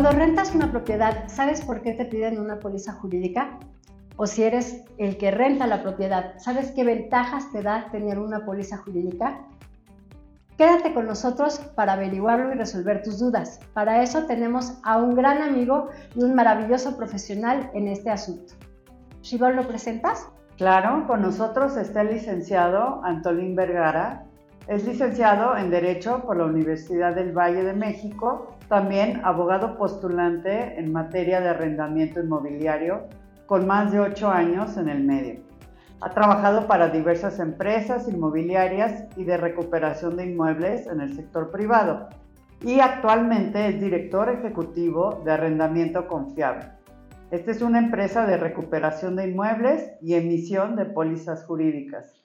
Cuando rentas una propiedad, ¿sabes por qué te piden una póliza jurídica? O si eres el que renta la propiedad, ¿sabes qué ventajas te da tener una póliza jurídica? Quédate con nosotros para averiguarlo y resolver tus dudas. Para eso tenemos a un gran amigo y un maravilloso profesional en este asunto. Shibor, ¿lo presentas? Claro, con nosotros está el licenciado Antolín Vergara. Es licenciado en Derecho por la Universidad del Valle de México, también abogado postulante en materia de arrendamiento inmobiliario, con más de ocho años en el medio. Ha trabajado para diversas empresas inmobiliarias y de recuperación de inmuebles en el sector privado y actualmente es director ejecutivo de Arrendamiento Confiable. Esta es una empresa de recuperación de inmuebles y emisión de pólizas jurídicas.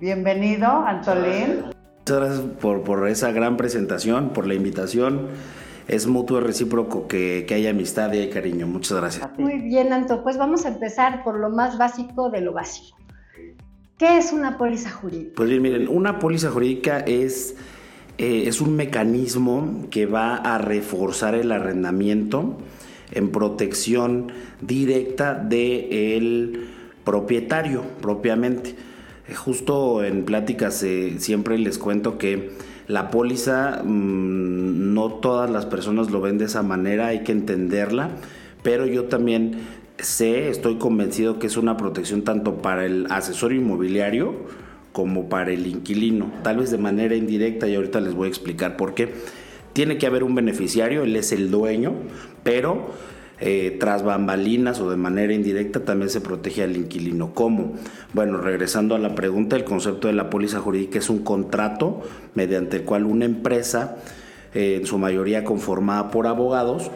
Bienvenido, Antolín. Muchas gracias por, por esa gran presentación, por la invitación es mutuo recíproco que, que haya amistad y hay cariño. Muchas gracias. Muy bien, Anto. Pues vamos a empezar por lo más básico de lo básico. ¿Qué es una póliza jurídica? Pues bien, miren, una póliza jurídica es, eh, es un mecanismo que va a reforzar el arrendamiento en protección directa del propietario propiamente. Eh, justo en pláticas eh, siempre les cuento que la póliza, mm, no todas las personas lo ven de esa manera, hay que entenderla, pero yo también sé, estoy convencido que es una protección tanto para el asesor inmobiliario como para el inquilino, tal vez de manera indirecta y ahorita les voy a explicar por qué. Tiene que haber un beneficiario, él es el dueño, pero eh, tras bambalinas o de manera indirecta también se protege al inquilino. ¿Cómo? Bueno, regresando a la pregunta, el concepto de la póliza jurídica es un contrato mediante el cual una empresa, eh, en su mayoría conformada por abogados,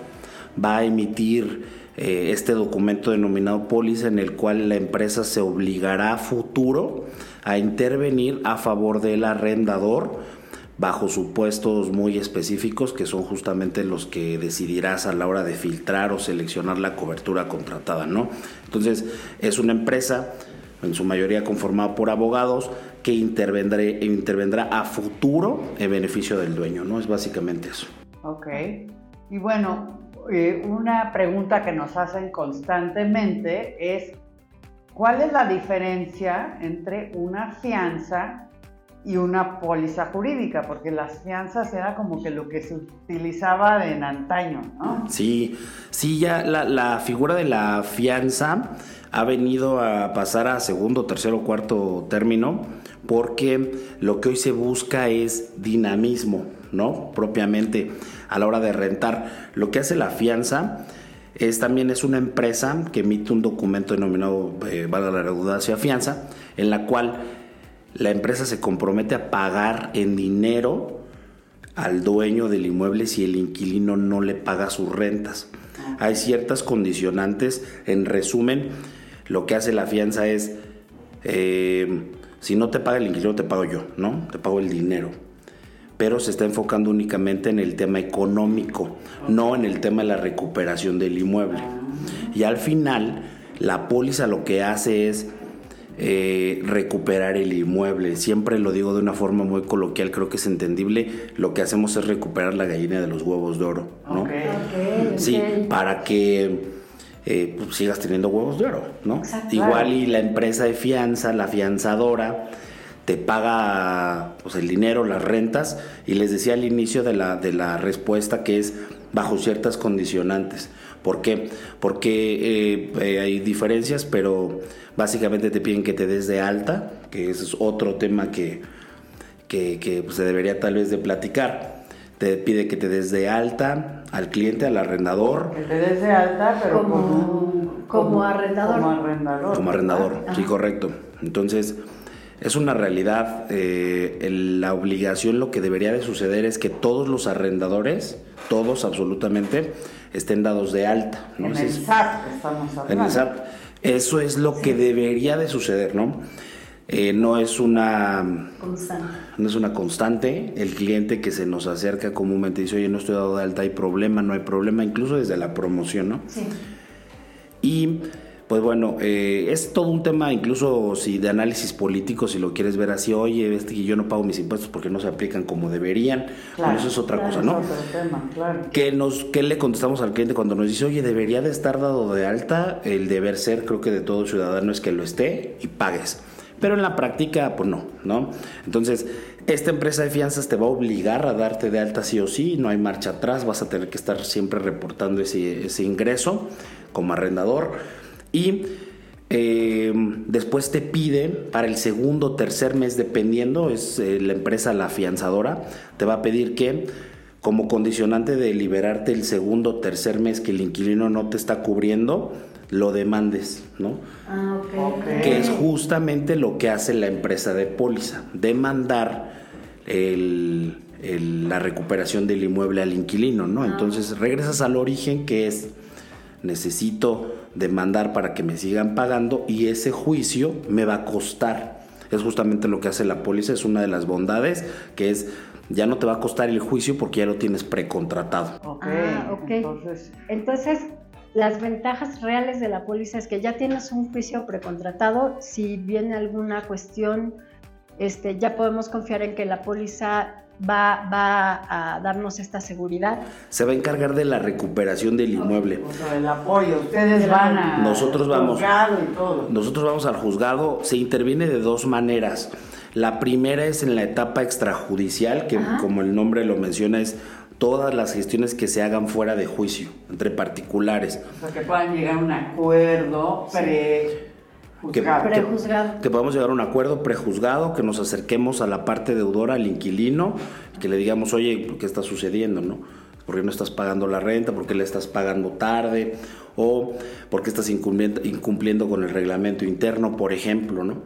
va a emitir eh, este documento denominado póliza en el cual la empresa se obligará a futuro a intervenir a favor del arrendador bajo supuestos muy específicos que son justamente los que decidirás a la hora de filtrar o seleccionar la cobertura contratada, ¿no? Entonces, es una empresa en su mayoría conformada por abogados que intervendrá, a futuro en beneficio del dueño, ¿no? Es básicamente eso. Ok. Y bueno, eh, una pregunta que nos hacen constantemente es, ¿cuál es la diferencia entre una fianza y una póliza jurídica, porque las fianzas era como que lo que se utilizaba en antaño, ¿no? Sí, sí, ya la, figura de la fianza ha venido a pasar a segundo, tercero, cuarto término, porque lo que hoy se busca es dinamismo, ¿no? Propiamente a la hora de rentar. Lo que hace la fianza es también es una empresa que emite un documento denominado, eh, valga la redundancia, fianza, en la cual la empresa se compromete a pagar en dinero al dueño del inmueble si el inquilino no le paga sus rentas. Hay ciertas condicionantes, en resumen, lo que hace la fianza es, eh, si no te paga el inquilino, te pago yo, ¿no? Te pago el dinero. Pero se está enfocando únicamente en el tema económico, no en el tema de la recuperación del inmueble. Y al final, la póliza lo que hace es eh, recuperar el inmueble. Siempre lo digo de una forma muy coloquial, creo que es entendible. Lo que hacemos es recuperar la gallina de los huevos de oro, ¿no? sí, para que eh, pues, sigas teniendo huevos de oro, ¿no? Igual y la empresa de fianza, la fianzadora, te paga pues, el dinero, las rentas, y les decía al inicio de la, de la respuesta que es bajo ciertas condicionantes. ¿Por qué? Porque eh, hay diferencias, pero Básicamente te piden que te des de alta, que ese es otro tema que, que, pues, se debería tal vez de platicar. Te pide que te des de alta al cliente, al arrendador. Que te des de alta, pero como, como, arrendador. Como arrendador. Como arrendador, sí, correcto. Entonces, Es una realidad. eh, el- la obligación, lo que debería de suceder es que todos los arrendadores, todos absolutamente, estén dados de alta. ¿no? En el es- SAT estamos hablando. en el SAT. Eso es lo que debería de suceder, ¿no? Eh, no es una Constante. no es una constante. El cliente que se nos acerca comúnmente dice, oye, no estoy dado de alta, hay problema, no hay problema, incluso desde la promoción, ¿no? Sí. Y pues bueno, eh, es todo un tema incluso si de análisis político, si lo quieres ver así, oye, este que yo no pago mis impuestos porque no se aplican como deberían. Bueno, eso es otra claro, cosa, es ¿no? otro tema, claro. ¿Qué, nos, ¿Qué le contestamos al cliente cuando nos dice, oye, debería de estar dado de alta? El deber ser, creo que de todo ciudadano es que lo esté y pagues. Pero en la práctica, pues no, ¿no? Entonces, esta empresa de fianzas te va a obligar a darte de alta sí o sí, no hay marcha atrás, vas a tener que estar siempre reportando ese, ese ingreso como arrendador. Y eh, después te pide para el segundo o tercer mes, dependiendo, es eh, la empresa la afianzadora, te va a pedir que como condicionante de liberarte el segundo o tercer mes que el inquilino no te está cubriendo, lo demandes, ¿no? Ah, ok. Ok. Que es justamente lo que hace la empresa de póliza, demandar el- el- la recuperación del inmueble al inquilino, ¿no? Entonces regresas al origen que es necesito demandar para que me sigan pagando y ese juicio me va a costar. Es justamente lo que hace la póliza, es una de las bondades, que es ya no te va a costar el juicio porque ya lo tienes precontratado. Ok, Ah, ok. entonces, Entonces, las ventajas reales de la póliza es que ya tienes un juicio precontratado. Si viene alguna cuestión, este, ya podemos confiar en que la póliza va, va a darnos esta seguridad. Se va a encargar de la recuperación del inmueble. o sea, el apoyo, ustedes van a... Nosotros vamos. juzgado y todo. Nosotros vamos al juzgado, se interviene de dos maneras. La primera es en la etapa extrajudicial, que Ajá. como el nombre lo menciona es todas las gestiones que se hagan fuera de juicio, entre particulares. O sea, que puedan llegar a un acuerdo pre-juzgado. Prejuzgado. Que podamos llegar a un acuerdo prejuzgado, que nos acerquemos a la parte deudora, al inquilino, que le digamos, oye, ¿qué está sucediendo? ¿No? ¿Por qué no estás pagando la renta? ¿Por qué le estás pagando tarde? ¿O por qué estás incumpliendo, incumpliendo con el reglamento interno, por ejemplo? ¿no?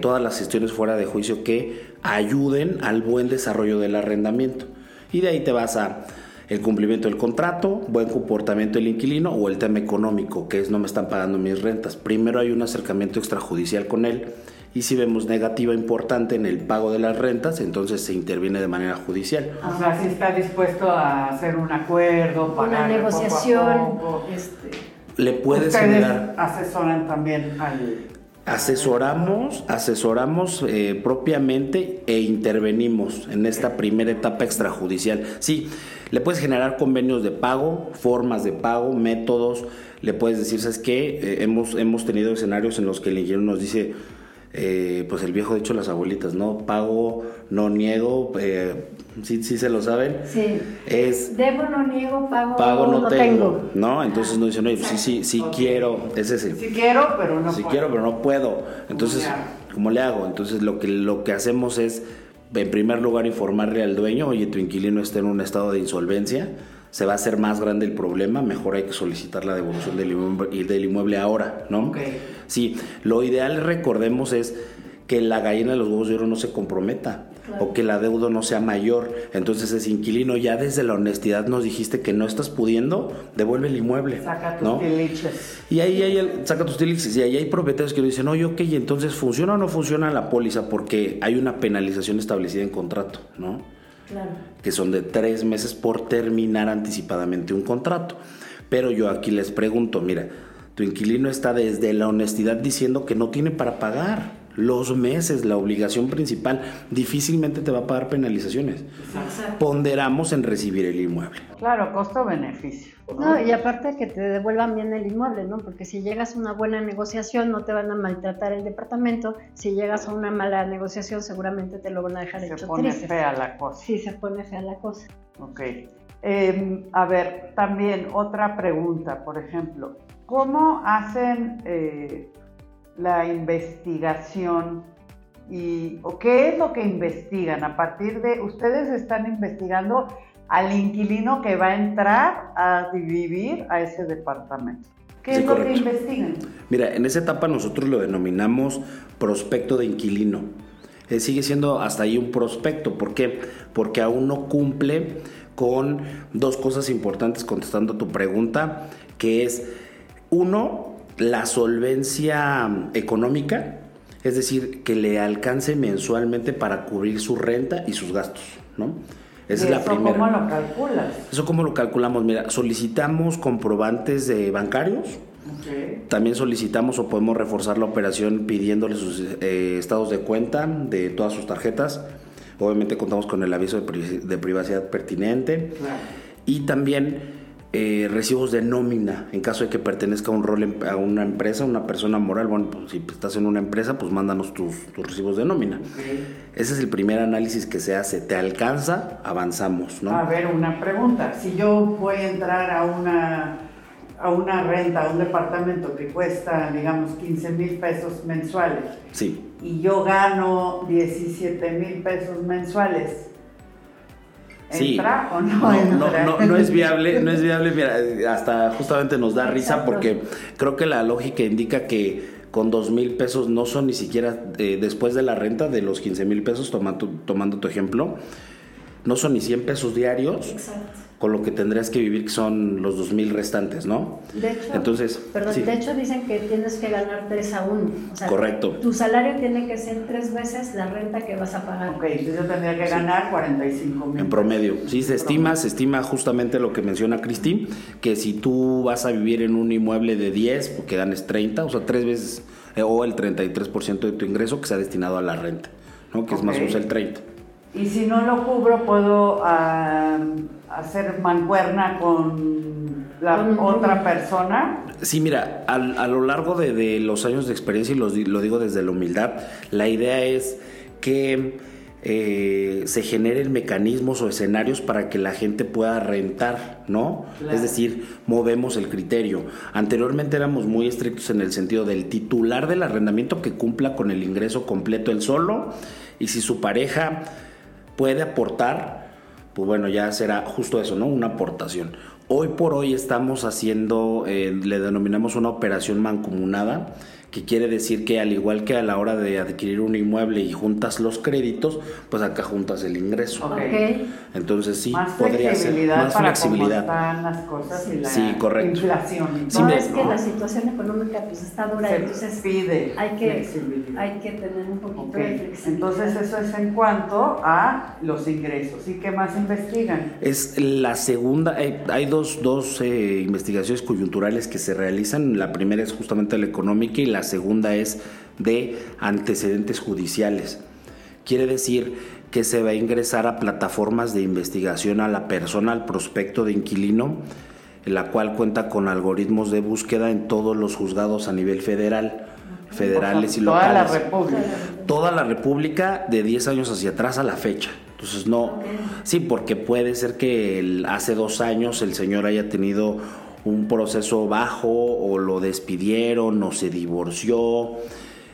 Todas las gestiones fuera de juicio que ayuden al buen desarrollo del arrendamiento. Y de ahí te vas a el cumplimiento del contrato, buen comportamiento del inquilino o el tema económico, que es no me están pagando mis rentas. Primero hay un acercamiento extrajudicial con él y si vemos negativa importante en el pago de las rentas, entonces se interviene de manera judicial. O sea, si está dispuesto a hacer un acuerdo, Una pagar negociación. Poco a poco. este, Le puedes generar asesoran también al... Asesoramos, asesoramos eh, propiamente e intervenimos en esta primera etapa extrajudicial. Sí, le puedes generar convenios de pago, formas de pago, métodos. Le puedes decir, ¿sabes qué? Eh, hemos, hemos tenido escenarios en los que el ingeniero nos dice, eh, pues el viejo dicho las abuelitas, ¿no? Pago, no niego, eh, sí, sí se lo saben. sí. Es Debo, no niego, pago, pago, no, no tengo, ¿no? Entonces nos dicen, oye, pues sí, sí, sí quiero, es ese. Si quiero, pero no si puedo. quiero, pero no puedo. Entonces, le hago? ¿cómo le hago? Entonces, lo que, lo que hacemos es, en primer lugar, informarle al dueño, oye, tu inquilino está en un estado de insolvencia, se va a hacer más grande el problema, mejor hay que solicitar la devolución del inmueble, del inmueble ahora, ¿no? Ok. Sí, lo ideal, recordemos, es que la gallina de los huevos de oro no se comprometa o que la deuda no sea mayor. Entonces, ese inquilino ya desde la honestidad nos dijiste que no estás pudiendo, devuelve el inmueble. Saca tus ¿no? tiliches. Y ahí hay, el- saca tus tiliches, y ahí hay propietarios que dicen, oye, ok, entonces funciona o no funciona la póliza porque hay una penalización establecida en contrato, ¿no? Claro. Que son de tres meses por terminar anticipadamente un contrato. Pero yo aquí les pregunto, mira, tu inquilino está desde la honestidad diciendo que no tiene para pagar los meses, la obligación principal, difícilmente te va a pagar penalizaciones. Ponderamos en recibir el inmueble. Claro, costo-beneficio. No, y aparte que te devuelvan bien el inmueble, ¿no? Porque si llegas a una buena negociación no te van a maltratar el departamento, si llegas a una mala negociación seguramente te lo van a dejar Se hecho pone triste. fea la cosa. Sí, se pone fea la cosa. Ok. Eh, a ver, también otra pregunta, por ejemplo, ¿cómo hacen eh, la investigación y o qué es lo que investigan? A partir de, ustedes están investigando al inquilino que va a entrar a vivir a ese departamento. ¿Qué Sí, es lo que investigan? Mira, en esa etapa nosotros lo denominamos prospecto de inquilino. eh, sigue siendo hasta ahí un prospecto. ¿Por qué? Porque aún no cumple con dos cosas importantes contestando tu pregunta, que es, uno, la solvencia económica, es decir, que le alcance mensualmente para cubrir su renta y sus gastos, ¿no? Esa es la eso ¿Cómo lo calculas? Eso cómo lo calculamos. Mira, solicitamos comprobantes de bancarios. También solicitamos o podemos reforzar la operación pidiéndole sus eh, estados de cuenta de todas sus tarjetas. Obviamente contamos con el aviso de, privacidad pertinente. Y también eh, recibos de nómina en caso de que pertenezca a un rol a una empresa, una persona moral. Bueno, pues, si estás en una empresa, pues mándanos tus, recibos de nómina. Ese es el primer análisis que se hace. ¿Te alcanza? Avanzamos, ¿no? A ver, una pregunta. Si yo voy a entrar a una, a una renta, a un departamento que cuesta, digamos, 15 mil pesos mensuales. Sí. Y yo gano 17 mil pesos mensuales ¿Entra o no, no, no, es viable, no es viable, mira, hasta justamente nos da risa porque creo que la lógica indica que con dos mil pesos no son ni siquiera eh, después de la renta de los 15 mil pesos, tomando, tomando tu ejemplo, no son ni 100 pesos diarios. Exacto con lo que tendrías que vivir, que son los 2.000 restantes, ¿no? De hecho, Entonces, perdón, de hecho dicen que tienes que ganar 3 a 1. Correcto. Tu salario tiene que ser tres veces la renta que vas a pagar. Ok, entonces yo tendría que ganar 45 mil. En promedio. Sí, se estima, se estima justamente lo que menciona Cristi, que si tú vas a vivir en un inmueble de 10, porque ganes 30, o sea, tres veces, eh, o el 33% de tu ingreso que sea destinado a la renta, ¿no? Que es más o menos el 30. Y si no lo cubro, puedo uh, hacer mancuerna con la otra persona. Sí, mira, a, a lo largo de, de, los años de experiencia, y lo, lo, digo desde la humildad, la idea es que eh, se generen mecanismos o escenarios para que la gente pueda rentar, ¿no? Es decir, movemos el criterio. Anteriormente éramos muy estrictos en el sentido del titular del arrendamiento que cumpla con el ingreso completo el solo, y si su pareja puede aportar, pues bueno, ya será justo eso, ¿no? Una aportación. Hoy por hoy estamos haciendo, eh, le denominamos una operación mancomunada, que quiere decir que al igual que a la hora de adquirir un inmueble y juntas los créditos, pues acá juntas el ingreso. Okay. Entonces sí, podría ser más para flexibilidad. Cómo están las cosas y la sí, correcto. inflación. no, es que la situación económica pues está dura, entonces pide hay que, hay que tener un poquito de flexibilidad. Entonces eso es en cuanto a los ingresos. ¿Y qué más investigan? Es la segunda, hay, dos, dos eh, investigaciones coyunturales que se realizan. La primera es justamente la económica y la la segunda es de antecedentes judiciales. Quiere decir que se va a ingresar a plataformas de investigación a la persona, al prospecto de inquilino, la cual cuenta con algoritmos de búsqueda en todos los juzgados a nivel federal, federales y locales. Toda la República. Toda la República de 10 años hacia atrás a la fecha. Entonces no, sí, porque puede ser que hace dos años el señor haya tenido un proceso bajo o lo despidieron o se divorció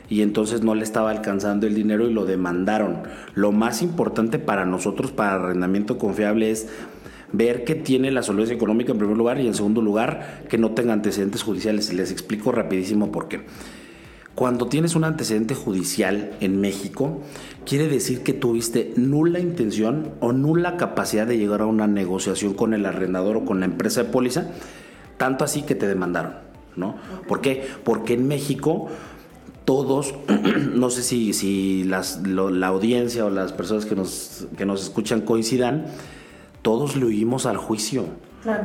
y entonces no le estaba alcanzando el dinero y lo demandaron. Lo más importante para nosotros, para arrendamiento confiable, es ver que tiene la solvencia económica en primer lugar y en segundo lugar que no tenga antecedentes judiciales. Les explico rapidísimo por qué. Cuando tienes un antecedente judicial en México, quiere decir que tuviste nula intención o nula capacidad de llegar a una negociación con el arrendador o con la empresa de póliza tanto así que te demandaron, ¿no? ¿Por qué? Porque en México todos, no sé si, si las, la audiencia o las personas que nos, que nos escuchan coincidan, todos le huimos al juicio.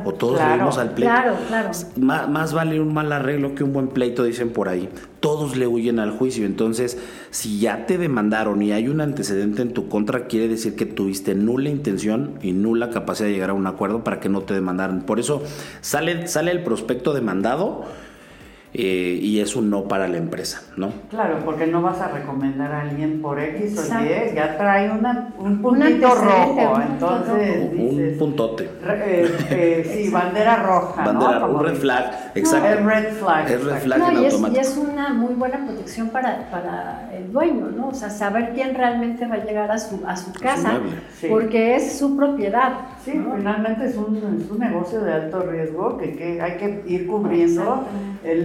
O todos le huimos al pleito. Claro, claro. Más, más, vale un mal arreglo que un buen pleito, dicen por ahí. Todos le huyen al juicio. Entonces, si ya te demandaron y hay un antecedente en tu contra, quiere decir que tuviste nula intención y nula capacidad de llegar a un acuerdo para que no te demandaran. Por eso sale, sale el prospecto demandado eh, y es un no para la empresa, ¿no? Claro, porque no vas a recomendar a alguien por X o Y, ya trae una, un puntito rojo, entonces un puntote. Eh, eh, sí, bandera roja, bandera, ¿no? Un red flag, exacto. es red flag. Es red flag no, y, es, y, es, una muy buena protección para, para, el dueño, ¿no? O sea, saber quién realmente va a llegar a su, a su casa, porque es su propiedad. Sí, finalmente es un, es un, negocio de alto riesgo que, que hay que ir cubriendo,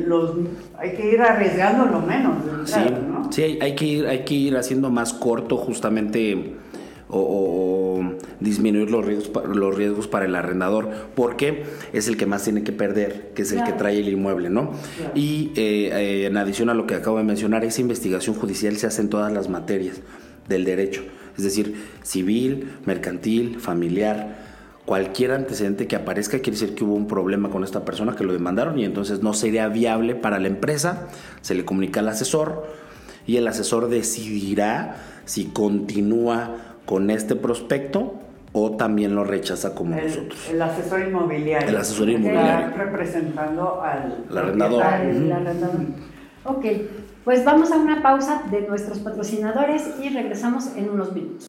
los, hay que ir arriesgando lo menos. sí, ¿no? sí hay, hay, que ir, hay que ir haciendo más corto justamente o, disminuir los riesgos, los riesgos para el arrendador, porque es el que más tiene que perder, que es el que trae el inmueble, ¿no? Y eh, eh, en adición a lo que acabo de mencionar, esa investigación judicial se hace en todas las materias del derecho, es decir, civil, mercantil, familiar, cualquier antecedente que aparezca quiere decir que hubo un problema con esta persona que lo demandaron y entonces no sería viable para la empresa, se le comunica al asesor y el asesor decidirá si continúa con este prospecto o también lo rechaza como nosotros. El asesor inmobiliario. El asesor inmobiliario. Representando al arrendador. Ok, pues vamos a una pausa de nuestros patrocinadores y regresamos en unos minutos.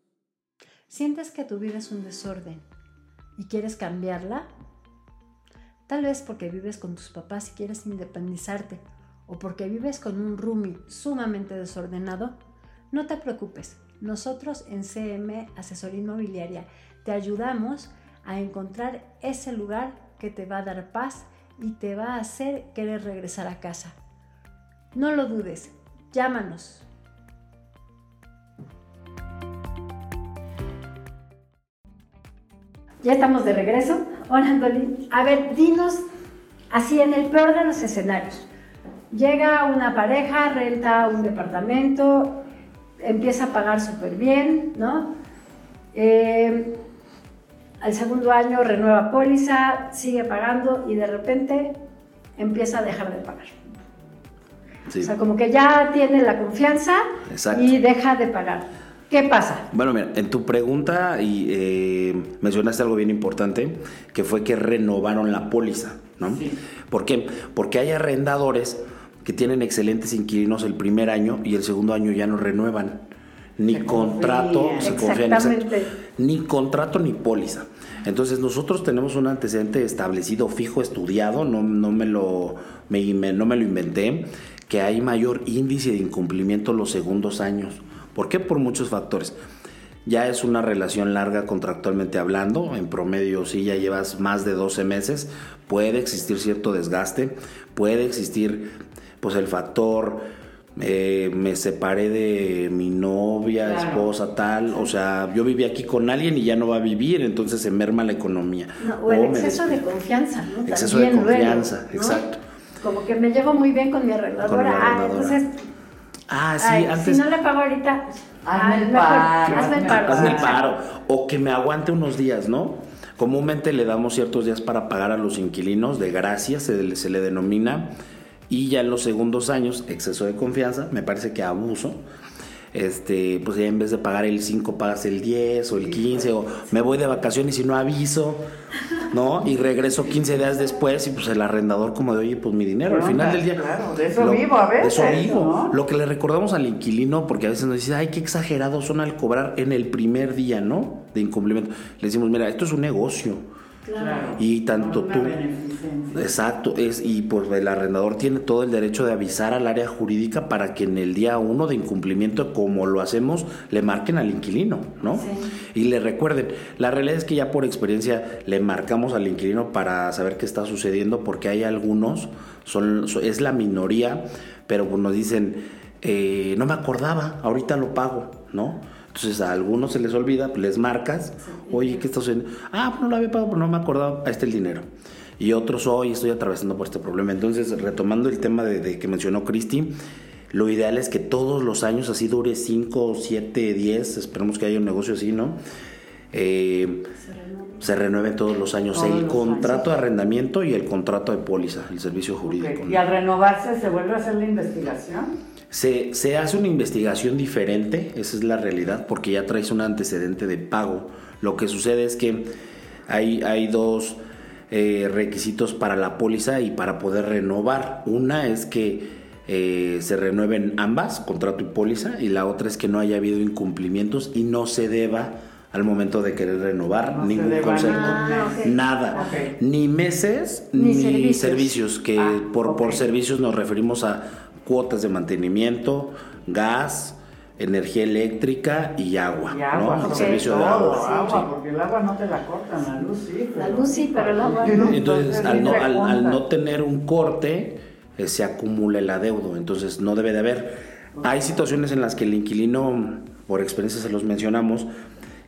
¿Sientes que tu vida es un desorden y quieres cambiarla? Tal vez porque vives con tus papás y quieres independizarte o porque vives con un roomie sumamente desordenado. No te preocupes, nosotros en CM Asesoría Inmobiliaria te ayudamos a encontrar ese lugar que te va a dar paz y te va a hacer querer regresar a casa. No lo dudes, llámanos. Ya estamos de regreso. Hola, Andolín. A ver, dinos así en el peor de los escenarios. Llega una pareja, renta un departamento, empieza a pagar súper bien, ¿no? Eh, al segundo año renueva póliza, sigue pagando y de repente empieza a dejar de pagar. O sea, como que ya tiene la confianza y deja de pagar. ¿Qué pasa? Bueno, mira, en tu pregunta y eh, mencionaste algo bien importante, que fue que renovaron la póliza, ¿no? ¿Por qué? Porque hay arrendadores que tienen excelentes inquilinos el primer año y el segundo año ya no renuevan. Ni contrato, se confían, ni contrato ni póliza. Entonces nosotros tenemos un antecedente establecido, fijo, estudiado, no, no, me lo, no me lo inventé, que hay mayor índice de incumplimiento los segundos años. ¿Por qué? Por muchos factores. Ya es una relación larga contractualmente hablando, en promedio si ya llevas más de 12 meses, puede existir cierto desgaste, puede existir pues el factor, eh, me separé de mi novia, esposa, tal, o sea, yo viví aquí con alguien y ya no va a vivir, entonces se merma la economía. o el exceso de confianza, ¿no? Exceso de confianza, exacto. Como que me llevo muy bien con mi arregladora, ah, entonces... Ah, sí, antes... Si no le pago ahorita... Hazme el paro. Hazme el paro. Hazme el paro. O que me aguante unos días, ¿no? Comúnmente le damos ciertos días para pagar a los inquilinos, de gracia se, se le denomina y ya en los segundos años, exceso de confianza, me parece que abuso. Este, pues ya en vez de pagar el 5 pagas el 10 o el 15 o me voy de vacaciones y no aviso, ¿no? Y regreso 15 días después y pues el arrendador como de, oye, pues mi dinero, al final del día. Claro, de eso vivo a veces. De eso vivo. Lo que le recordamos al inquilino, porque a veces nos dice, ay, qué exagerados son al cobrar en el primer día, ¿no? De incumplimiento. Le decimos, mira, esto es un negocio y tanto tú. Exacto, es, y pues el arrendador tiene todo el derecho de avisar al área jurídica para que en el día uno de incumplimiento, como lo hacemos, le marquen al inquilino, ¿no? Y le recuerden, la realidad es que ya por experiencia le marcamos al inquilino para saber qué está sucediendo, porque hay algunos, son, es la minoría, pero pues nos dicen, eh, no me acordaba, ahorita lo pago, ¿no? Entonces a algunos se les olvida, pues, les marcas, oye, ¿qué estás haciendo? Ah, pues no lo había pagado, pero no me acordaba, ahí está el dinero. Y otros, hoy estoy atravesando por este problema. Entonces, retomando el tema de, que mencionó Cristi, lo ideal es que todos los años así dure 5, 7, 10, esperemos que haya un negocio así, ¿no? Eh, se renueven todos los años el contrato de arrendamiento y el contrato de póliza, el servicio jurídico. ¿Y al renovarse se vuelve a hacer la investigación? Se, se, hace una investigación diferente, esa es la realidad, porque ya traes un antecedente de pago. Lo que sucede es que hay, hay dos eh, requisitos para la póliza y para poder renovar. Una es que eh, se renueven ambas, contrato y póliza, y la otra es que no haya habido incumplimientos y no se deba al momento de querer renovar ningún concepto, nada, ni meses ni, servicios. que ah, por, por servicios nos referimos a cuotas de mantenimiento, gas, energía eléctrica y agua. Y agua, ¿no? sobre servicio de agua. agua, sí. porque el agua no te la cortan, la luz sí. La luz sí, pero el agua Pero no. Entonces, al no, al- al no tener un corte, eh, se acumula el adeudo. Entonces, no debe de haber. Hay situaciones en las que el inquilino, por experiencia se los mencionamos,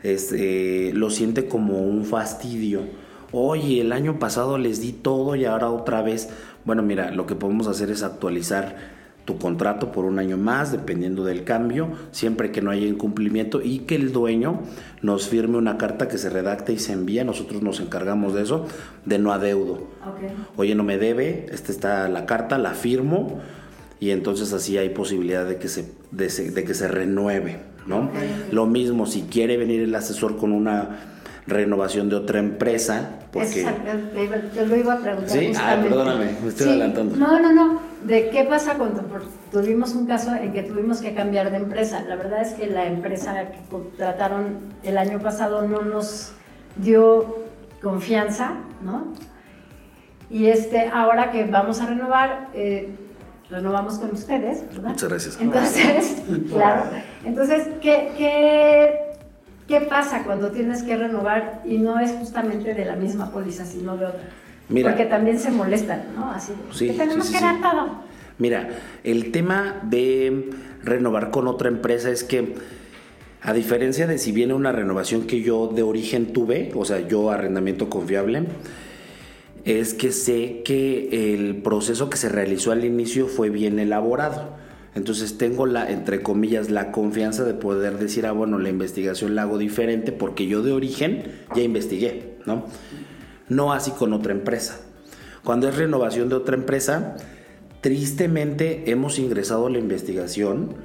es, eh, lo siente como un fastidio. Oye, el año pasado les di todo y ahora otra vez. Bueno, mira, lo que podemos hacer es actualizar tu contrato por un año más, dependiendo del cambio, siempre que no haya incumplimiento y que el dueño nos firme una carta que se redacte y se envía. Nosotros nos encargamos de eso, de no adeudo. Ok. Oye, no me debe, esta está la carta, la firmo y entonces así hay posibilidad de que se, de, se- de que se renueve, ¿no? Lo mismo, si quiere venir el asesor con una renovación de otra empresa, porque... Iba- te lo iba a preguntar. Sí, ah, perdóname, me estoy Sí, adelantando. No, no, no. ¿De qué pasa cuando tuvimos un caso en que tuvimos que cambiar de empresa? La verdad es que la empresa que contrataron el año pasado no nos dio confianza, ¿no? Y este, ahora que vamos a renovar, eh, renovamos con ustedes, ¿verdad? Muchas gracias. Entonces, claro. Entonces, ¿qué, qué, qué pasa cuando tienes que renovar y no es justamente de la misma póliza, sino de otra? Mira. Porque también se molestan, ¿no? Así, Sí, que tenemos sí, sí, que dar todo. Mira, el tema de renovar con otra empresa es que, a diferencia de si viene una renovación que yo de origen tuve, o sea, yo arrendamiento confiable, es que sé que el proceso que se realizó al inicio fue bien elaborado. Entonces tengo la, entre comillas, la confianza de poder decir, ah, bueno, la investigación la hago diferente porque yo de origen ya investigué, ¿no? No así con otra empresa. Cuando es renovación de otra empresa, tristemente hemos ingresado a la investigación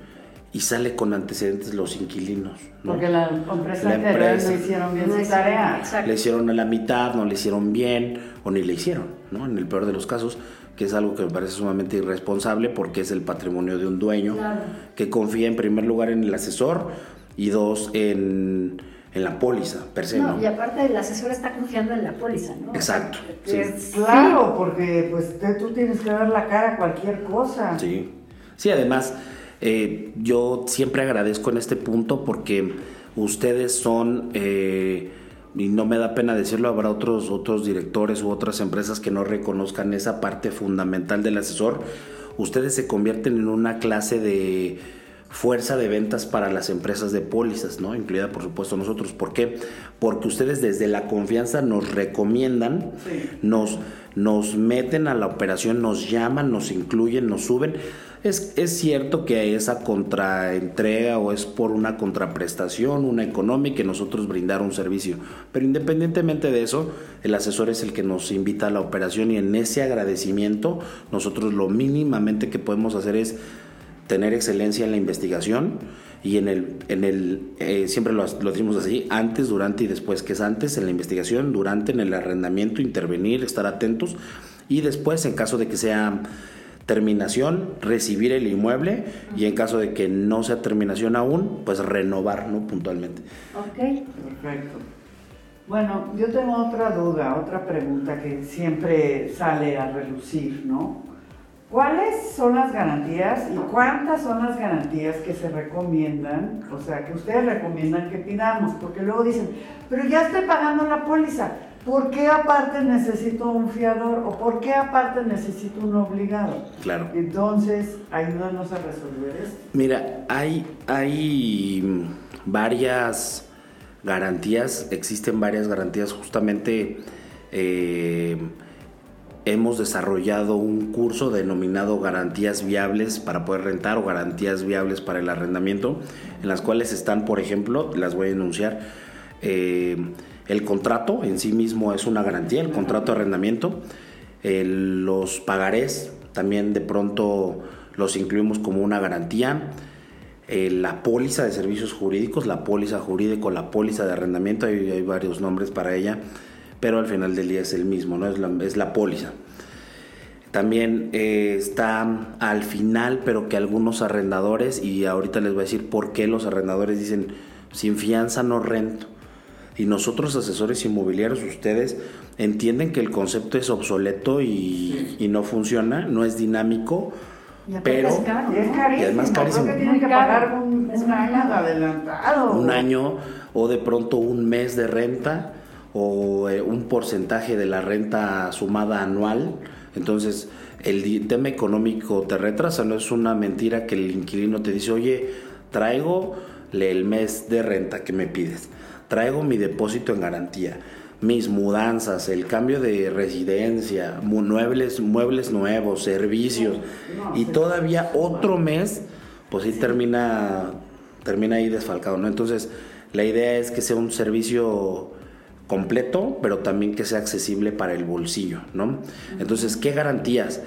y sale con antecedentes los inquilinos. ¿no? Porque la empresa La empresa. no hicieron bien No su tarea. Exacto. le hicieron a la mitad, no le hicieron bien o ni le hicieron, ¿no? En el peor de los casos, que es algo que me parece sumamente irresponsable porque es el patrimonio de un dueño Claro. que confía en primer lugar en el asesor y dos en, en la póliza per se, No, ¿no? y aparte el asesor está confiando en la póliza, ¿no? Exacto, sí. es- Claro, porque pues te- tú tienes que dar la cara a cualquier cosa. Sí, sí, además eh, yo siempre agradezco en este punto porque ustedes son, eh, y no me da pena decirlo, habrá otros, otros directores u otras empresas que no reconozcan esa parte fundamental del asesor. Ustedes se convierten en una clase de fuerza de ventas para las empresas de pólizas, ¿no? Incluida por supuesto nosotros. ¿Por qué? Porque ustedes desde la confianza nos recomiendan, Sí. nos, nos meten a la operación, nos llaman, nos incluyen, nos suben. Es, es cierto que esa contraentrega o es por una contraprestación, una económica y nosotros brindar un servicio. Pero independientemente de eso, el asesor es el que nos invita a la operación y en ese agradecimiento nosotros lo mínimamente que podemos hacer es tener excelencia en la investigación y en el, en el eh, siempre lo, lo decimos así, antes, durante y después, que es antes en la investigación, durante en el arrendamiento, intervenir, estar atentos y después, en caso de que sea terminación, recibir el inmueble y en caso de que no sea terminación aún, pues renovar, ¿no? Puntualmente. Ok. Perfecto. Bueno, yo tengo otra duda, otra pregunta que siempre sale a relucir, ¿no? ¿Cuáles son las garantías y cuántas son las garantías que se recomiendan, o sea, que ustedes recomiendan que pidamos? Porque luego dicen, pero ya estoy pagando la póliza, ¿por qué aparte necesito un fiador o por qué aparte necesito un obligado? Claro. Entonces, ayúdanos a resolver esto. Mira, hay, hay mm, varias garantías, existen varias garantías, justamente eh, hemos desarrollado un curso denominado garantías viables para poder rentar o garantías viables para el arrendamiento, en las cuales están, por ejemplo, las voy a enunciar, eh, el contrato en sí mismo es una garantía, el contrato de arrendamiento, el- los pagarés también de pronto los incluimos como una garantía, eh, la póliza de servicios jurídicos, la póliza jurídico, la póliza de arrendamiento, hay varios nombres para ella, pero al final del día es el mismo, ¿no? Es la, es la póliza. También eh, está al final, pero que algunos arrendadores, y ahorita les voy a decir por qué los arrendadores dicen, sin fianza no rento. Y nosotros, asesores inmobiliarios, ustedes entienden que el concepto es obsoleto y, y no funciona, no es dinámico, Y pero... es caro, Y es carísimo, Y además creo carísimo. que tienen que pagar un, una adelantado. Un año o de pronto un mes de renta o eh, un porcentaje de la renta sumada anual. Entonces, el tema económico te retrasa, no es una mentira que el inquilino te dice, oye, traigo el mes de renta que me pides, traigo mi depósito en garantía, mis mudanzas, el cambio de residencia, muebles, muebles nuevos, servicios, y todavía otro mes, pues sí, termina, termina ahí desfalcado, ¿no? Entonces, la idea es que sea un servicio completo, pero también que sea accesible para el bolsillo, ¿no? Entonces, ¿qué garantías?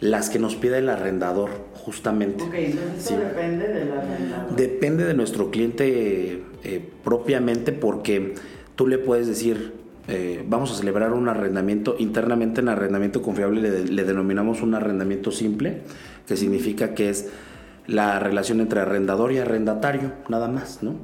Las que nos pide el arrendador, justamente. Ok, entonces depende del arrendador. Depende de nuestro cliente eh, propiamente porque tú le puedes decir, eh, vamos a celebrar un arrendamiento, internamente en arrendamiento confiable le, le denominamos un arrendamiento simple, que significa que es la relación entre arrendador y arrendatario, nada más, ¿no?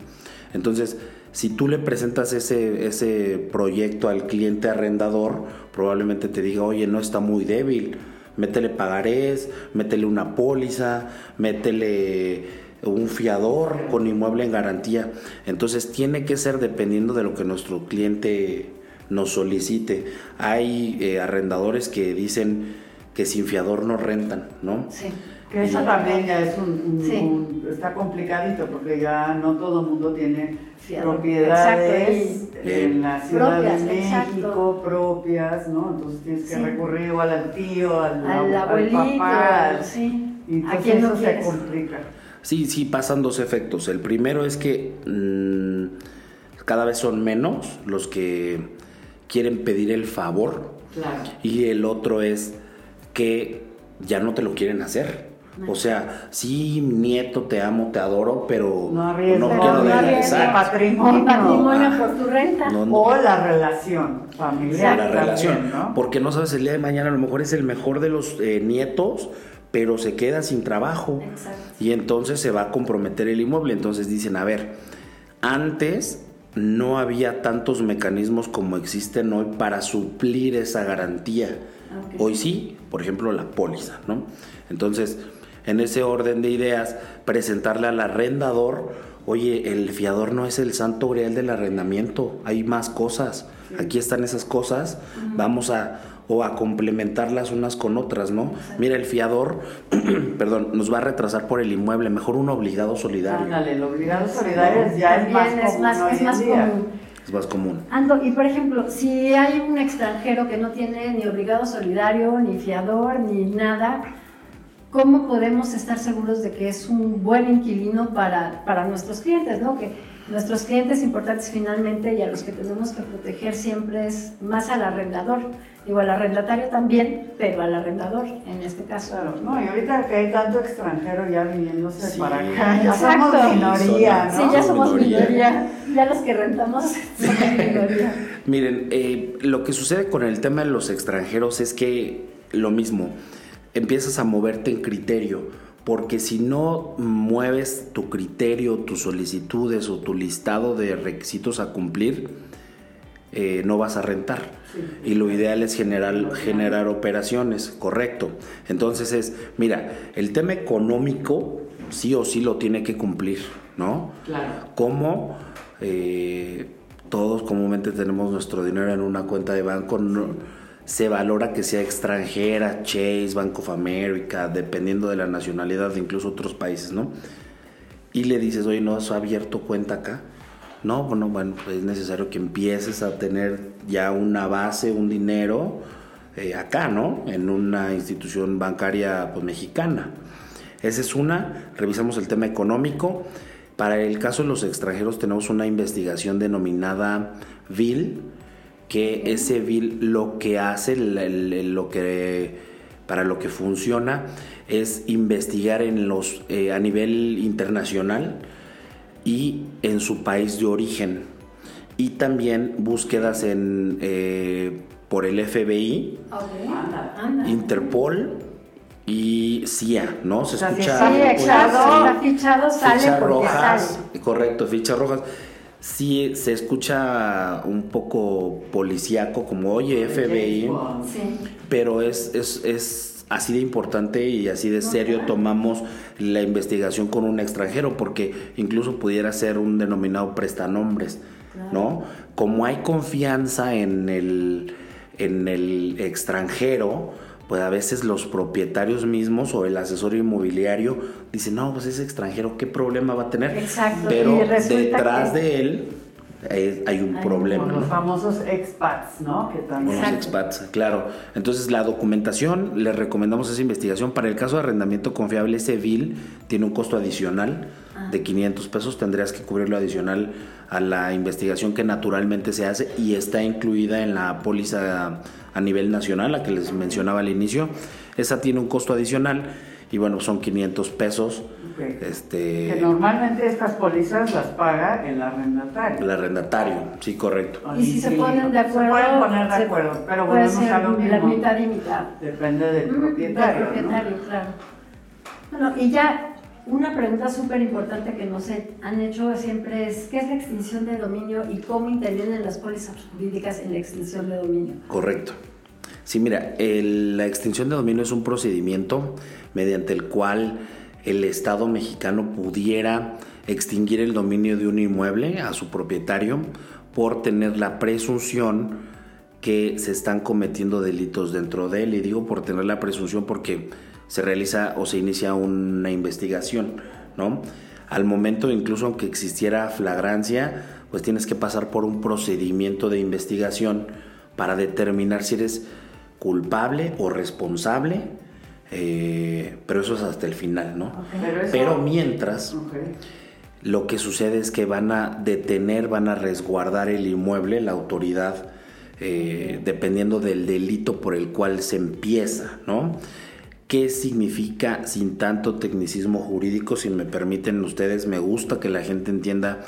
Entonces, si tú le presentas ese, ese proyecto al cliente arrendador, probablemente te diga, oye, no está muy débil, métele pagarés, métele una póliza, métele un fiador con inmueble en garantía. Entonces tiene que ser dependiendo de lo que nuestro cliente nos solicite. Hay eh, arrendadores que dicen que sin fiador no rentan, ¿no? Sí. Que eso también ya es un, está complicadito porque ya no todo el mundo tiene propiedades en la Ciudad de México propias, ¿no? Entonces tienes que recurrir igual al tío, al, al, abuelito, papá, sí. Y entonces eso se complica. Sí, sí, pasan dos efectos. El primero es que mmm, cada vez son menos los que quieren pedir el favor. Claro. Y el otro es que ya no te lo quieren hacer. O sea, sí, nieto, te amo, te adoro, pero no, arriesga, no quiero no regresar. Patrimonio. patrimonio por tu renta. No, no. O la relación familiar. la relación, ¿no? porque no sabes el día de mañana, a lo mejor es el mejor de los eh, nietos, pero se queda sin trabajo. Exacto. Y entonces se va a comprometer el inmueble. Entonces dicen, a ver, antes no había tantos mecanismos como existen hoy para suplir esa garantía. Okay. Hoy sí, por ejemplo, la póliza, ¿no? Entonces, en ese orden de ideas, presentarle al arrendador, oye, el fiador no es el santo grial del arrendamiento, hay más cosas, sí. aquí están esas cosas, uh -huh. vamos a o a complementarlas unas con otras, ¿no? Sí. Mira, el fiador, perdón, nos va a retrasar por el inmueble, mejor un obligado solidario. Ándale, el obligado solidario sí. ya es más, es común más, es más común. Es más común. Ando, y por ejemplo, si hay un extranjero que no tiene ni obligado solidario, ni fiador, ni nada, ¿cómo podemos estar seguros de que es un buen inquilino para, para nuestros clientes, ¿no? Que nuestros clientes importantes finalmente y a los que tenemos que proteger siempre es más al arrendador. Digo, al arrendatario también, pero al arrendador en este caso. Claro, no, y ahorita que hay tanto extranjero ya viniéndose Sí. para acá, ya Exacto. somos minoría, ¿no? Sí, ya somos Minoría. minoría. Ya los que rentamos somos minoría. Miren, eh, lo que sucede con el tema de los extranjeros es que lo mismo, empiezas a moverte en criterio, porque si no mueves tu criterio, tus solicitudes o tu listado de requisitos a cumplir, eh, no vas a rentar. Y lo ideal es generar, generar operaciones, correcto. Entonces es, mira, el tema económico sí o sí lo tiene que cumplir, ¿no? Claro. Como eh, todos comúnmente tenemos nuestro dinero en una cuenta de banco, no- se valora que sea extranjera, Chase, Bank of America, dependiendo de la nacionalidad de incluso otros países, ¿no? Y le dices, oye, ¿no has abierto cuenta acá? No, bueno, bueno, es necesario que empieces a tener ya una base, un dinero eh, acá, ¿no? En una institución bancaria pues, mexicana. Esa es una. Revisamos el tema económico. Para el caso de los extranjeros tenemos una investigación denominada VIL, que ese VIL lo que hace, el- el- el- lo que, para lo que funciona, es investigar en los, eh, a nivel internacional y en su país de origen. Y también búsquedas en, eh, por el FBI, Anda. Anda. Interpol y CIA, ¿no? Se O sea, si escucha. Sí, Fichado. Sí. Sale Fichas rojas, sale. correcto, fichas rojas. Sí, se escucha un poco policíaco, como oye, FBI. Sí. pero es, es, es así de importante y así de serio tomamos la investigación con un extranjero, porque incluso pudiera ser un denominado prestanombres, ¿no? Como hay confianza en el, en el extranjero, pues a veces los propietarios mismos o el asesor inmobiliario dicen, no, pues ese extranjero, ¿qué problema va a tener? Exacto. Pero detrás que- de él eh, hay un Hay problema. Con ¿no? los famosos expats, ¿no? Que también. Los expats, claro. Entonces, la documentación, les recomendamos esa investigación. Para el caso de arrendamiento confiable, ese bill tiene un costo adicional de 500 pesos. Tendrías que cubrirlo adicional a la investigación que naturalmente se hace y está incluida en la póliza a nivel nacional, la que les mencionaba al inicio. Esa tiene un costo adicional y bueno, son 500 pesos. Ok. Este, Que normalmente estas pólizas las paga el arrendatario. el arrendatario, sí, correcto. el Y si se inquilino. ponen de acuerdo, Se pueden poner de se- acuerdo, pero puede volvemos ser a lo la mitad y mitad. Depende del Mm, propietario. del propietario, claro. Bueno, y ya una pregunta súper importante que nos han hecho siempre es, ¿qué es la extinción de dominio y cómo intervienen las pólizas jurídicas en la extinción de dominio? Correcto. Sí, mira, la extinción de dominio es un procedimiento mediante el cual el Estado mexicano pudiera extinguir el dominio de un inmueble a su propietario por tener la presunción que se están cometiendo delitos dentro de él. Y digo por tener la presunción porque se realiza o se inicia una investigación, ¿no? Al momento, incluso aunque existiera flagrancia, pues tienes que pasar por un procedimiento de investigación para determinar si eres culpable o responsable, eh, pero eso es hasta el final, ¿no? Pero, eso- Pero mientras, lo que sucede es que van a detener, van a resguardar el inmueble, la autoridad, eh, dependiendo del delito por el cual se empieza, ¿no? ¿Qué significa sin tanto tecnicismo jurídico? Si me permiten ustedes, me gusta que la gente entienda.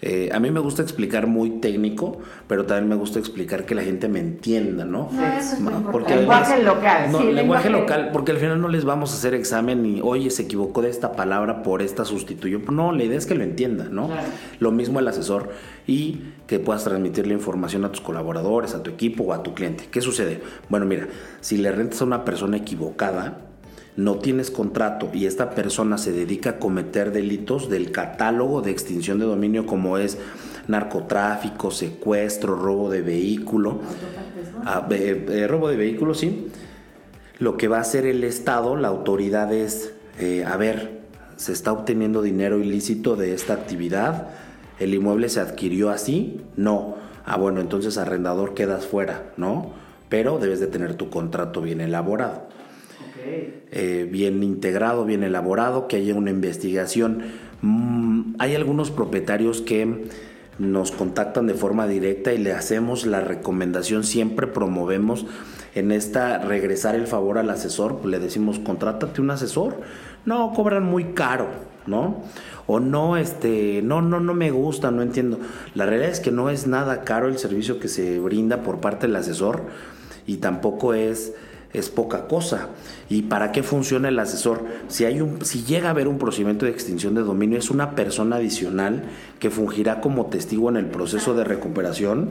eh, a mí me gusta explicar muy técnico, pero también me gusta explicar que la gente me entienda, ¿no? No, eso es muy Ma- importante. porque Lenguaje local. no, Sí, lenguaje, lenguaje- local, porque al final no les vamos a hacer examen y, oye, se equivocó de esta palabra por esta sustituyó. No, la idea es que lo entienda, ¿no? Claro. Lo mismo el asesor y que puedas transmitir la información a tus colaboradores, a tu equipo o a tu cliente. ¿Qué sucede? Bueno, mira, si le rentas a una persona equivocada, no tienes contrato y esta persona se dedica a cometer delitos del catálogo de extinción de dominio como es narcotráfico, secuestro, robo de vehículo, Ah, eh, eh, robo de vehículo, sí. Lo que va a hacer el Estado, la autoridad es, eh, a ver, se está obteniendo dinero ilícito de esta actividad, el inmueble se adquirió así, no. Ah, bueno, entonces arrendador quedas fuera, ¿no? Pero debes de tener tu contrato bien elaborado eh, bien integrado, bien elaborado, que haya una investigación. Mm, hay algunos propietarios que nos contactan de forma directa y le hacemos la recomendación, siempre promovemos en esta regresar el favor al asesor, pues le decimos, contrátate un asesor. No, cobran muy caro, ¿no? O no, este, no, no, no me gusta, no entiendo. La realidad es que no es nada caro el servicio que se brinda por parte del asesor y tampoco es es poca cosa. ¿Y para qué funciona el asesor? Si, hay un, si llega a haber un procedimiento de extinción de dominio, es una persona adicional que fungirá como testigo en el proceso de recuperación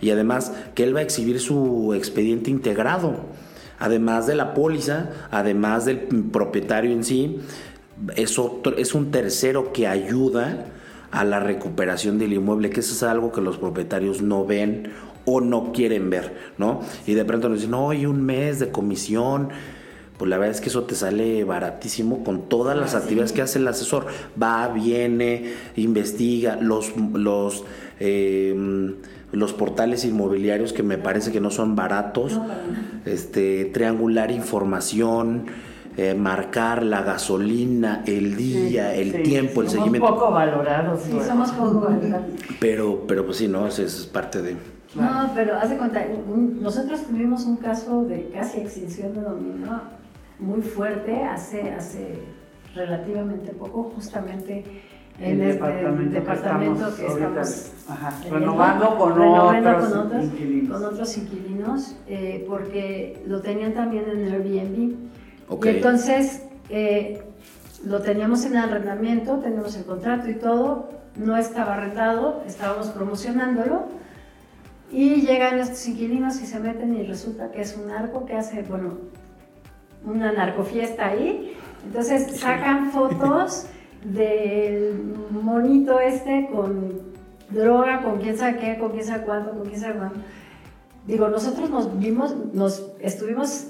y además que él va a exhibir su expediente integrado. Además de la póliza, además del propietario en sí, es, otro, es un tercero que ayuda a la recuperación del inmueble, que eso es algo que los propietarios no ven o no quieren ver, ¿no? Y de pronto nos dicen, oye, un mes de comisión. Pues la verdad es que eso te sale baratísimo con todas las actividades que hace el asesor. Va, viene, investiga, los, los, eh, los portales inmobiliarios que me parece que no son baratos, este, triangular información, eh, marcar la gasolina, el día, el Sí, tiempo, el somos seguimiento. poco valorados. Sí, luego. somos poco valorados. Pero, pero pues sí, ¿no? Eso es parte de... No, pero haz de cuenta, nosotros tuvimos un caso de casi extinción de dominio muy fuerte hace, hace relativamente poco, justamente en El este departamento que departamento estamos que ahorita, estamos ajá, teniendo, renovando con renovando otros con otros, inquilinos. con otros inquilinos, eh, porque lo tenían también en Airbnb. Ok. Y entonces eh, lo teníamos en arrendamiento, teníamos el contrato y todo, no estaba arrendado, estábamos promocionándolo. Y llegan estos inquilinos y se meten y resulta que es un arco que hace, bueno, una narcofiesta ahí. Entonces sacan fotos del monito este con droga, con quién sabe qué, con quién sabe cuánto, con quién sabe cuánto. Digo, nosotros nos vimos, nos estuvimos,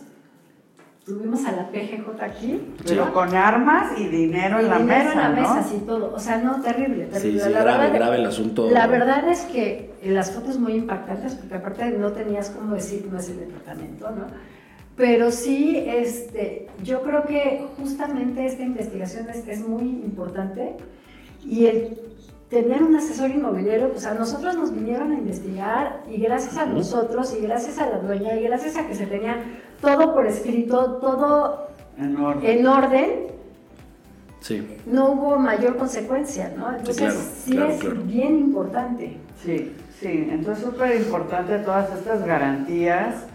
tuvimos a la PGJ aquí. Pero con armas y dinero en la dinero mesa, en la mesa, ¿no? sí, todo. O sea, no, terrible, Sí, terrible. sí, La grave, verdad- grave el asunto. La verdad es que las fotos muy impactantes, porque aparte no tenías como decir, no es el departamento, ¿no? Pero sí, este, yo creo que justamente esta investigación es, es muy importante y el tener un asesor inmobiliario, pues a nosotros nos vinieron a investigar y gracias a nosotros y gracias a la dueña y gracias a que se tenía todo por escrito, todo Enorme. en orden, Sí. no hubo mayor consecuencia, ¿no? Entonces claro, sí claro, es claro. bien importante. Sí, sí, entonces súper importante todas estas garantías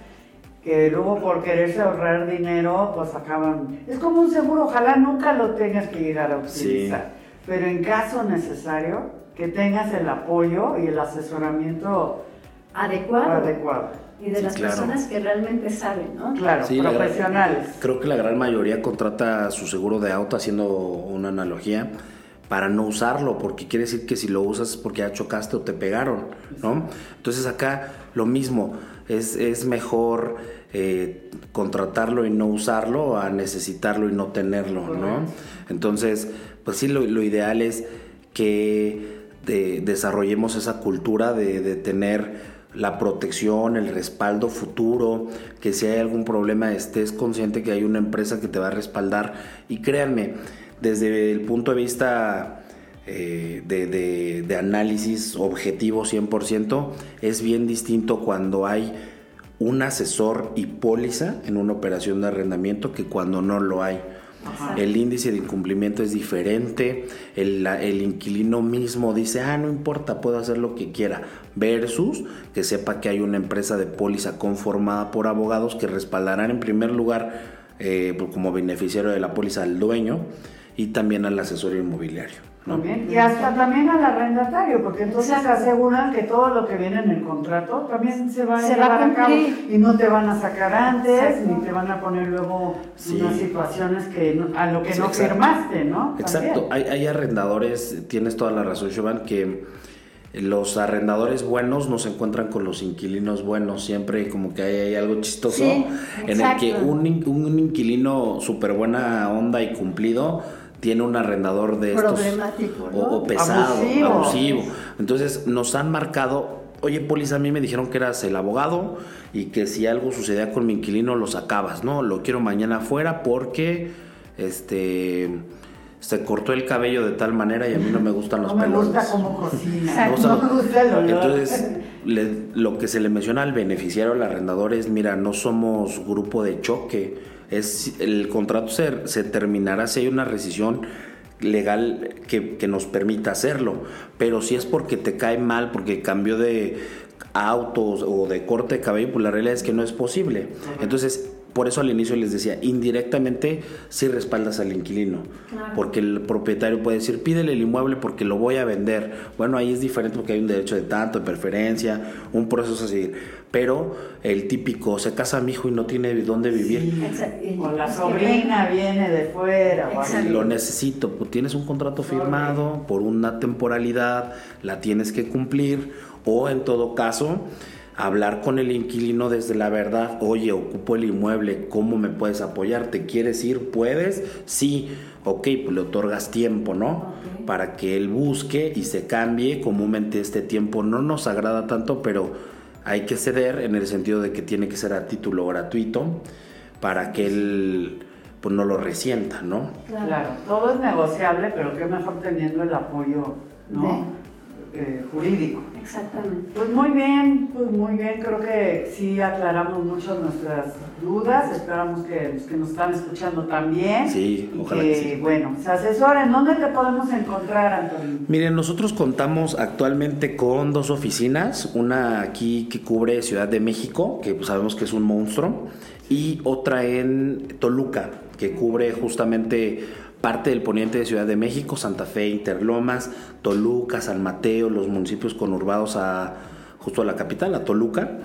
que luego por quererse ahorrar dinero, pues acaban... Es como un seguro, ojalá nunca lo tengas que llegar a utilizar, pero en caso necesario, que tengas el apoyo y el asesoramiento Adecuado. adecuado. Y de Sí, las claro. personas que realmente saben, ¿no? Claro, Sí, gran- profesionales. Creo que la gran mayoría contrata su seguro de auto haciendo una analogía para no usarlo, porque quiere decir que si lo usas es porque ya chocaste o te pegaron, ¿no? Entonces acá lo mismo, es, es mejor eh, contratarlo y no usarlo a necesitarlo y no tenerlo, ¿no? Entonces, pues sí, lo, lo ideal es que de- desarrollemos esa cultura de, de tener la protección, el respaldo futuro, que si hay algún problema estés consciente que hay una empresa que te va a respaldar. Y créanme, desde el punto de vista eh, de, de- de análisis objetivo 100%, es bien distinto cuando hay un asesor y póliza en una operación de arrendamiento que cuando no lo hay. El índice de incumplimiento es diferente, el, inquilino mismo dice, ah, no importa, puedo hacer lo que quiera, versus que sepa que hay una empresa de póliza conformada por abogados que respaldarán en primer lugar eh, como beneficiario de la póliza al dueño y también al asesor inmobiliario. Y hasta también al arrendatario, porque entonces aseguran que todo lo que viene en el contrato también se va a Se va llevar a a, cabo y no te van a sacar antes, Exacto. ni te van a poner luego Sí. unas situaciones que no- a lo que Sí, no exacto. firmaste, ¿no? Exacto, hay, hay arrendadores, tienes toda la razón, Siobhan, que los arrendadores buenos no se encuentran con los inquilinos buenos, siempre como que hay, hay algo chistoso Sí, en el que un, in- un inquilino súper buena onda y cumplido tiene un arrendador de estos Problemático, ¿no? o, o pesado, Abusivo. abusivo. Entonces nos han marcado, oye, Polis, a mí me dijeron que eras el abogado y que si algo sucedía con mi inquilino lo sacabas, ¿no? Lo quiero mañana afuera porque este se cortó el cabello de tal manera y a mí no me gustan los No me gusta cómo cocina, no me gusta el olor. Entonces, le- lo que se le menciona al beneficiario, al arrendador, es, mira, no somos grupo de choque. Es, el contrato se, se terminará si hay una rescisión legal que, que nos permita hacerlo. Pero si es porque te cae mal, porque cambió de autos o de corte de cabello, pues la realidad es que no es posible. Entonces, por eso al inicio les decía, indirectamente sí respaldas al inquilino, Claro. porque el propietario puede decir, pídele el inmueble porque lo voy a vender. Bueno, ahí es diferente porque hay un derecho de tanto, de preferencia, un proceso a seguir. Pero el típico, se casa mi hijo y no tiene dónde vivir. Y- O la sobrina viene de fuera. Exacto. Lo necesito, pues tienes un contrato firmado por una temporalidad, la tienes que cumplir o en todo caso hablar con el inquilino desde la verdad, oye, ocupo el inmueble, ¿cómo me puedes apoyar? ¿Te quieres ir? ¿Puedes? Sí, ok, pues le otorgas tiempo, ¿no? Para que él busque y se cambie, comúnmente este tiempo no nos agrada tanto, pero hay que ceder en el sentido de que tiene que ser a título gratuito para que él pues no lo resienta, ¿no? Claro. Claro, todo es negociable, pero qué mejor teniendo el apoyo ¿no? Eh, jurídico. Exactamente. Pues muy bien, pues muy bien, creo que sí aclaramos mucho nuestras dudas, esperamos que los que nos están escuchando también. Sí, y ojalá que, que sí. bueno, se asesoren, ¿dónde te podemos encontrar, Antonio? Miren, nosotros contamos actualmente con dos oficinas, una aquí que cubre Ciudad de México, que pues sabemos que es un monstruo, y otra en Toluca, que cubre justamente parte del poniente de Ciudad de México, Santa Fe, Interlomas, Toluca, San Mateo, los municipios conurbados a justo a la capital, a Toluca.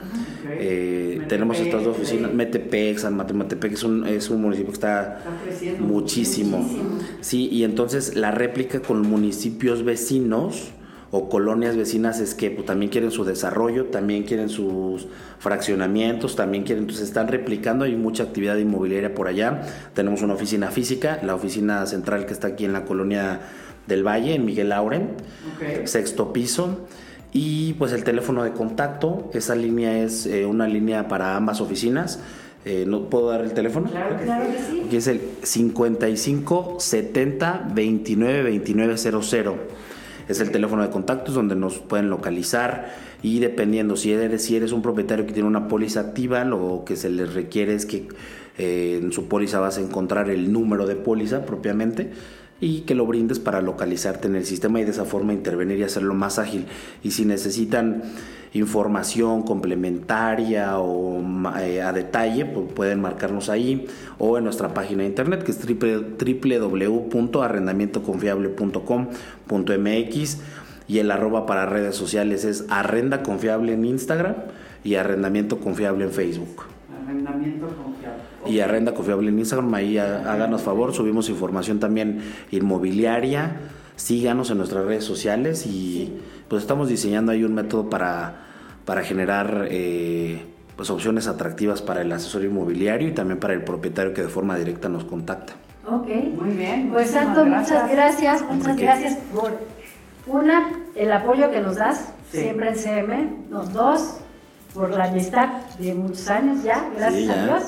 Eh, tenemos estas dos oficinas, Metepec, San Mateo Metepec es un, es un municipio que está, muchísimo. Sí, y entonces la réplica con municipios vecinos o colonias vecinas es que pues, también quieren su desarrollo, también quieren sus fraccionamientos, también quieren, entonces están replicando, hay mucha actividad inmobiliaria por allá. Tenemos una oficina física, la oficina central que está aquí en la colonia del Valle, en Miguel Lauren, sexto piso. Y pues el teléfono de contacto, esa línea es eh, una línea para ambas oficinas. Eh, ¿No puedo dar el teléfono? Claro, claro que sí. Aquí es el 55 70 29 29 00. Es el teléfono de contactos donde nos pueden localizar y dependiendo si eres, si eres un propietario que tiene una póliza activa, lo que se les requiere es que eh, en su póliza vas a encontrar el número de póliza propiamente y que lo brindes para localizarte en el sistema y de esa forma intervenir y hacerlo más ágil. Y si necesitan información complementaria o eh, a detalle, pues pueden marcarnos ahí o en nuestra página de internet que es www.arrendamientoconfiable.com.mx y el arroba para redes sociales es arrenda confiable en Instagram y arrendamiento confiable en Facebook. Arrendamiento confiable. Y arrenda confiable en Instagram, ahí háganos favor, subimos información también inmobiliaria, síganos en nuestras redes sociales y pues estamos diseñando ahí un método para, para generar eh, pues opciones atractivas para el asesor inmobiliario y también para el propietario que de forma directa nos contacta. Ok. Muy bien. Pues Santo, muchas gracias, muchas gracias por una, el apoyo que nos das Sí. siempre en CM, los dos, por la amistad de muchos años ya, gracias Sí, ya. a Dios.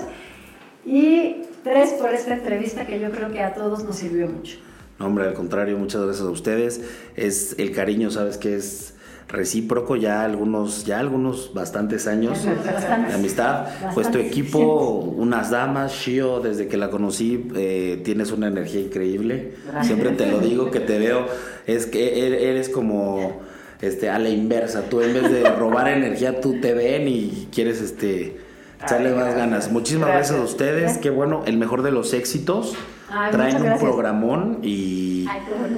Y tres, por esta entrevista que yo creo que a todos nos sirvió mucho. No, hombre, al contrario, muchas gracias a ustedes. Es el cariño, sabes que es recíproco, ya algunos, ya algunos bastantes años Bastantes. de amistad. Pues tu Bastantes. equipo, unas damas, Shio, desde que la conocí, eh, tienes una energía increíble. Siempre te lo digo, que te veo, es que er- eres como este a la inversa. Tú en vez de robar energía, tú te ven y quieres este echarle más ganas. Muchísimas gracias. Gracias. a ustedes. Qué bueno, el mejor de los éxitos. Ay, Traen un programón y Ay, qué bueno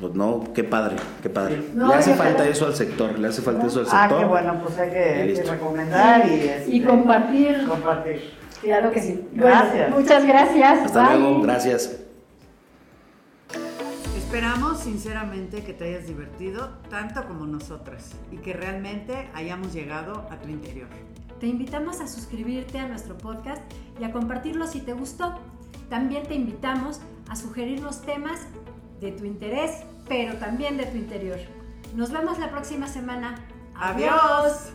pues no, qué padre, qué padre. No, le hace falta eso al sector, le hace falta eso al Ah, sector. qué bueno, pues hay que, hay que listo. recomendar y, este, Y compartir, compartir. claro que sí. Gracias. Bueno, muchas gracias. Hasta Bye. luego, gracias. Esperamos sinceramente que te hayas divertido tanto como nosotras y que realmente hayamos llegado a tu interior. Te invitamos a suscribirte a nuestro podcast y a compartirlo si te gustó. También te invitamos a sugerirnos temas de tu interés, pero también de tu interior. Nos vemos la próxima semana. ¡Adiós!